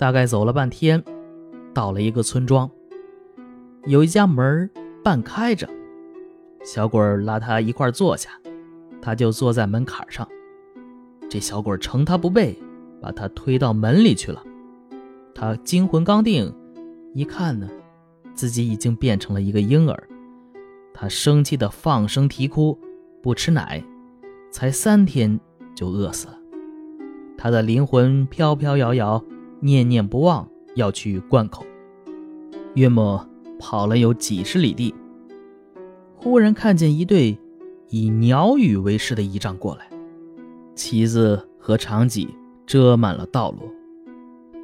大概走了半天，到了一个村庄，有一家门半开着，小鬼拉他一块坐下，他就坐在门槛上。这小鬼乘他不备，把他推到门里去了。他惊魂刚定，一看呢，自己已经变成了一个婴儿。他生气的放声啼哭，不吃奶，才三天就饿死了。他的灵魂飘飘摇摇，念念不忘要去灌口。约莫跑了有几十里地，忽然看见一对以鸟语为师的仪仗过来。旗子和长戟遮满了道路，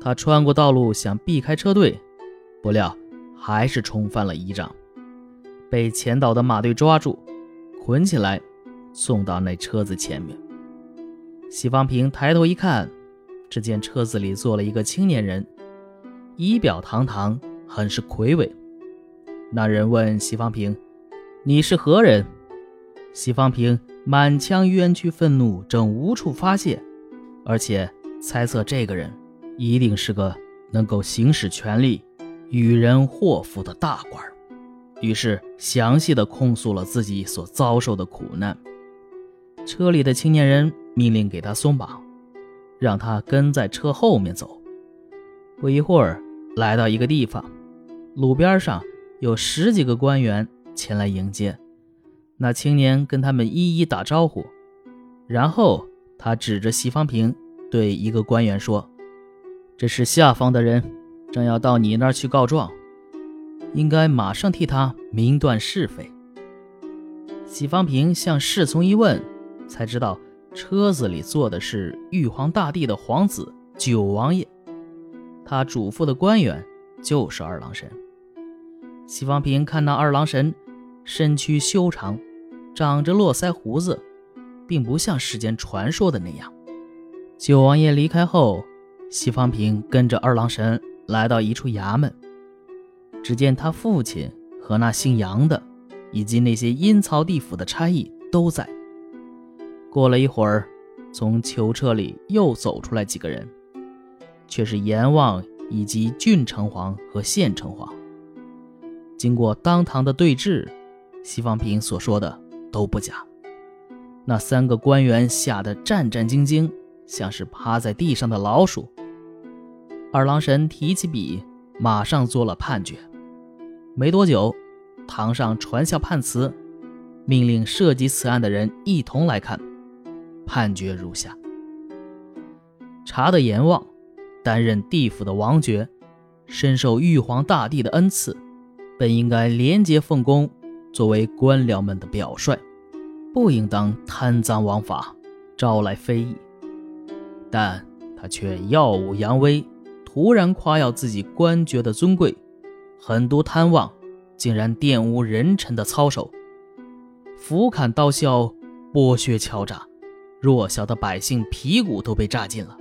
他穿过道路想避开车队，不料还是冲翻了仪仗，被前导的马队抓住，捆起来，送到那车子前面。西方平抬头一看，只见车子里坐了一个青年人，仪表堂堂，很是魁伟。那人问西方平：“你是何人？”西方平。满腔冤屈愤怒正无处发泄，而且猜测这个人一定是个能够行使权力、与人祸福的大官于是详细的控诉了自己所遭受的苦难。车里的青年人命令给他松绑，让他跟在车后面走。不一会儿，来到一个地方，路边上有十几个官员前来迎接。那青年跟他们一一打招呼，然后他指着席方平对一个官员说：“这是下方的人，正要到你那儿去告状，应该马上替他明断是非。”席方平向侍从一问，才知道车子里坐的是玉皇大帝的皇子九王爷，他嘱咐的官员就是二郎神。西方平看到二郎神身躯修长。长着络腮胡子，并不像世间传说的那样。九王爷离开后，西方平跟着二郎神来到一处衙门，只见他父亲和那姓杨的，以及那些阴曹地府的差役都在。过了一会儿，从囚车里又走出来几个人，却是阎王以及郡城隍和县城隍。经过当堂的对质，西方平所说的。都不假。那三个官员吓得战战兢兢，像是趴在地上的老鼠。二郎神提起笔，马上做了判决。没多久，堂上传下判词，命令涉及此案的人一同来看。判决如下：查的阎王，担任地府的王爵，深受玉皇大帝的恩赐，本应该廉洁奉公，作为官僚们的表率。不应当贪赃枉法，招来非议，但他却耀武扬威，突然夸耀自己官爵的尊贵，狠毒贪妄，竟然玷污人臣的操守，斧砍刀削，剥削敲诈，弱小的百姓皮骨都被榨尽了，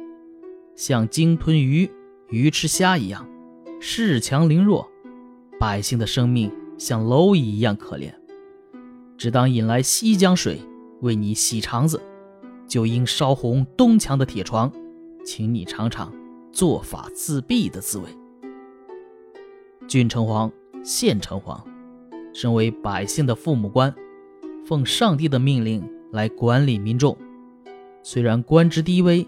像鲸吞鱼、鱼吃虾一样，恃强凌弱，百姓的生命像蝼蚁一样可怜。只当引来西江水为你洗肠子，就应烧红东墙的铁床，请你尝尝做法自毙的滋味。郡城隍、县城隍，身为百姓的父母官，奉上帝的命令来管理民众。虽然官职低微，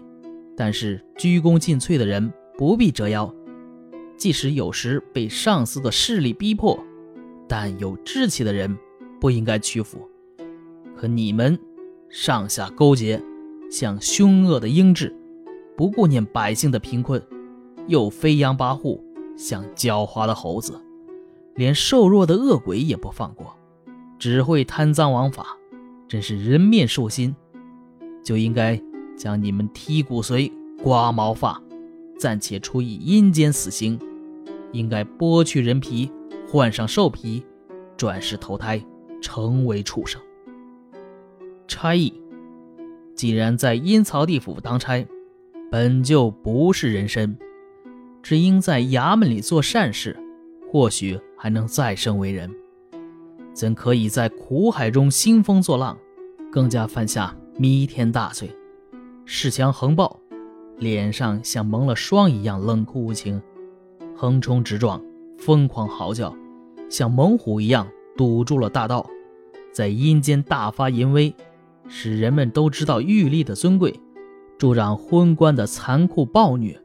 但是鞠躬尽瘁的人不必折腰。即使有时被上司的势力逼迫，但有志气的人。不应该屈服，可你们上下勾结，像凶恶的鹰彘，不顾念百姓的贫困，又飞扬跋扈，像狡猾的猴子，连瘦弱的恶鬼也不放过，只会贪赃枉法，真是人面兽心。就应该将你们剔骨髓、刮毛发，暂且处以阴间死刑，应该剥去人皮，换上兽皮，转世投胎。成为畜生。差役既然在阴曹地府当差，本就不是人身，只应在衙门里做善事，或许还能再生为人。怎可以在苦海中兴风作浪，更加犯下弥天大罪，恃强横暴，脸上像蒙了霜一样冷酷无情，横冲直撞，疯狂嚎叫，像猛虎一样堵住了大道，在阴间大发淫威，使人们都知道玉立的尊贵，助长昏官的残酷暴虐，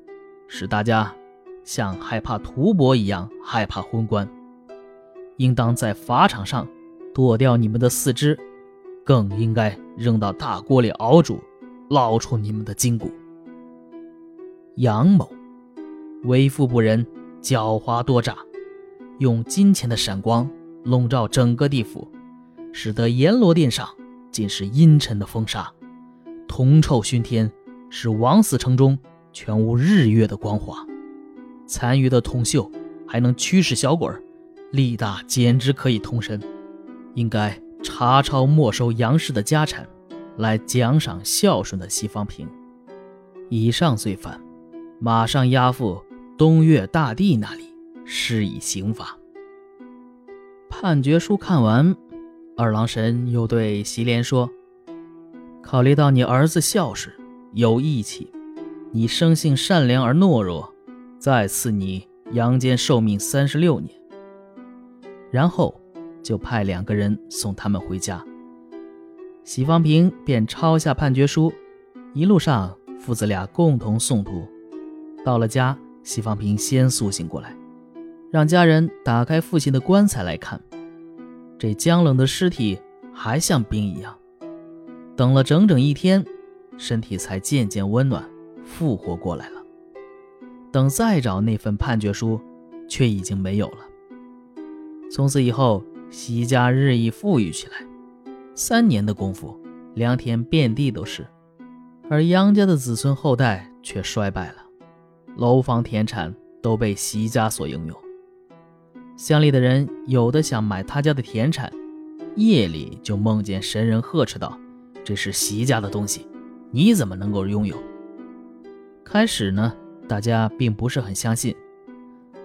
使大家像害怕屠伯一样害怕昏官。应当在法场上剁掉你们的四肢，更应该扔到大锅里熬煮，捞出你们的筋骨。杨某为富不仁，狡猾多诈，用金钱的闪光笼罩整个地府，使得阎罗殿上尽是阴沉的风沙，铜臭熏天，使枉死城中全无日月的光华。残余的铜锈还能驱使小鬼，力大简直可以通神。应该查抄没收杨氏的家产，来奖赏孝顺的西方平。以上罪犯。马上押赴东岳大帝那里施以刑罚。判决书看完，二郎神又对席莲说：“考虑到你儿子孝顺有义气，你生性善良而懦弱，再赐你阳间寿命三十六年。”然后就派两个人送他们回家。喜方平便抄下判决书，一路上父子俩共同诵读。到了家，西方平先苏醒过来，让家人打开父亲的棺材来看。这僵冷的尸体还像冰一样。等了整整一天，身体才渐渐温暖，复活过来了。等再找那份判决书，却已经没有了。从此以后，席家日益富裕起来。三年的功夫，良田遍地都是，而杨家的子孙后代却衰败了。楼房田产都被席家所拥有。乡里的人有的想买他家的田产，夜里就梦见神人呵斥道：“这是席家的东西，你怎么能够拥有？”开始呢，大家并不是很相信。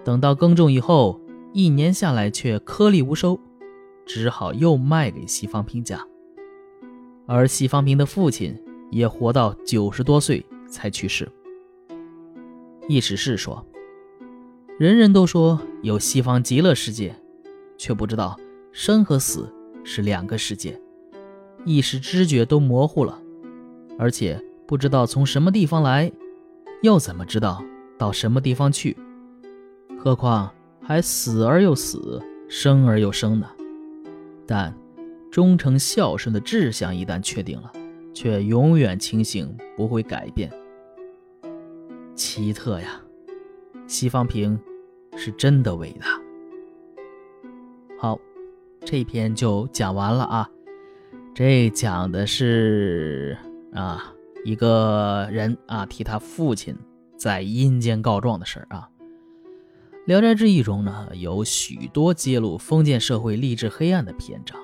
等到耕种以后，一年下来却颗粒无收，只好又卖给西方平家。而西方平的父亲也活到九十多岁才去世。意思是说，人人都说有西方极乐世界，却不知道生和死是两个世界，意识知觉都模糊了，而且不知道从什么地方来，又怎么知道到什么地方去？何况还死而又死，生而又生呢？但忠诚孝顺的志向一旦确定了，却永远清醒，不会改变。奇特呀，西方平是真的伟大。好，这篇就讲完了啊。这讲的是啊一个人啊替他父亲在阴间告状的事儿啊。《聊斋志异》中呢有许多揭露封建社会吏治黑暗的篇章，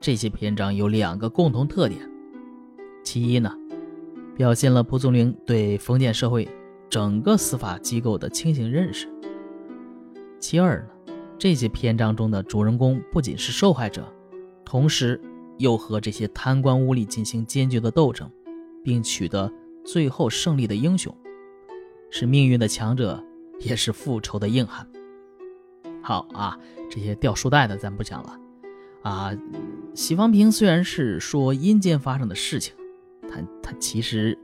这些篇章有两个共同特点：其一呢，表现了蒲松龄对封建社会。整个司法机构的清醒认识。其二呢，这些篇章中的主人公不仅是受害者，同时又和这些贪官污吏进行坚决的斗争，并取得最后胜利的英雄，是命运的强者，也是复仇的硬汉。好啊，这些掉书袋的咱不讲了。啊，席方平虽然是说阴间发生的事情，他他其实。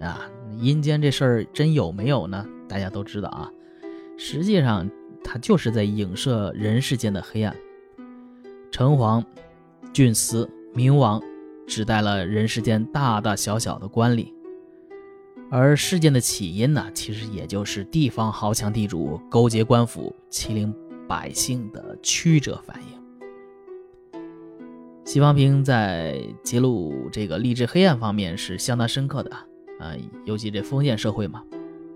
啊，阴间这事儿真有没有呢？大家都知道啊。实际上，他就是在影射人世间的黑暗。城隍、郡司、冥王，指代了人世间大大小小的官吏。而事件的起因呢，其实也就是地方豪强地主勾结官府，欺凌百姓的曲折反应。西方平在揭露这个吏治黑暗方面是相当深刻的。啊，尤其这封建社会嘛，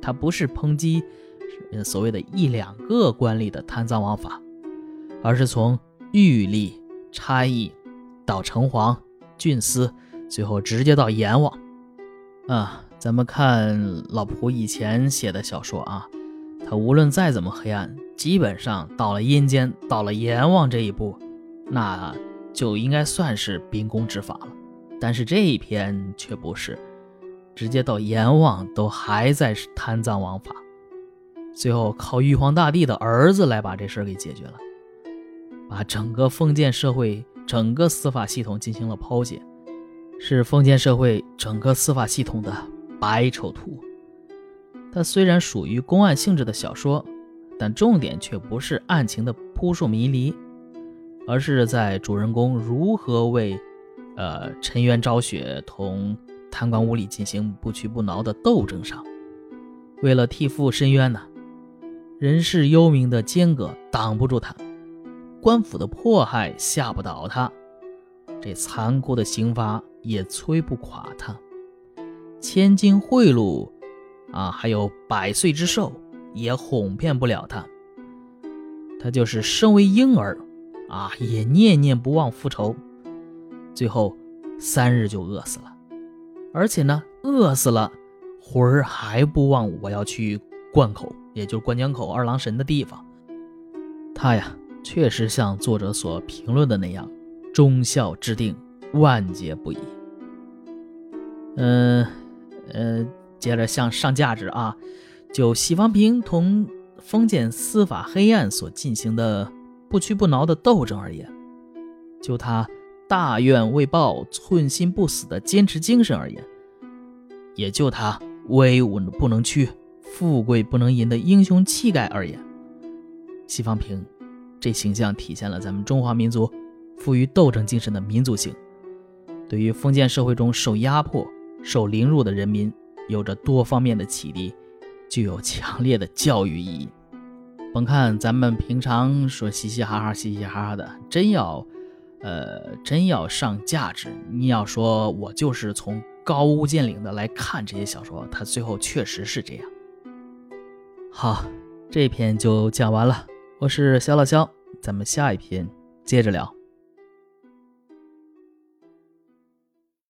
他不是抨击所谓的一两个官吏的贪赃枉法，而是从狱吏、差役到城隍、郡司，最后直接到阎王。啊，咱们看老蒲以前写的小说啊，他无论再怎么黑暗，基本上到了阴间，到了阎王这一步，那就应该算是秉公执法了。但是这一篇却不是。直接到阎王都还在贪赃枉法。最后靠玉皇大帝的儿子来把这事给解决了，把整个封建社会整个司法系统进行了剖解，是封建社会整个司法系统的白丑图。它虽然属于公案性质的小说，但重点却不是案情的扑朔迷离，而是在主人公如何为，呃沉冤昭雪同贪官污吏进行不屈不挠的斗争上，为了替父伸冤呢。人世幽冥的间隔挡不住他，官府的迫害吓不倒他，这残酷的刑罚也摧不垮他，千金贿赂，啊，还有百岁之寿也哄骗不了他。他就是身为婴儿，啊，也念念不忘复仇，最后三日就饿死了，而且呢，饿死了，魂儿还不忘我要去灌口。也就是灌江口二郎神的地方，他呀确实像作者所评论的那样，忠孝之定，万劫不移。嗯，呃接着向上价值啊，就西方平同封建司法黑暗所进行的不屈不挠的斗争而言，就他大愿未报、寸心不死的坚持精神而言，也就他威武不能屈。富贵不能淫的英雄气概而言，西方平这形象体现了咱们中华民族富于斗争精神的民族性，对于封建社会中受压迫、受凌辱的人民，有着多方面的启迪，具有强烈的教育意义。甭看咱们平常说嘻嘻哈哈、嘻嘻哈哈的，真要，呃，真要上价值，你要说我就是从高屋建瓴的来看这些小说，它最后确实是这样。好，这篇就讲完了。我是小老肖，咱们下一篇接着聊。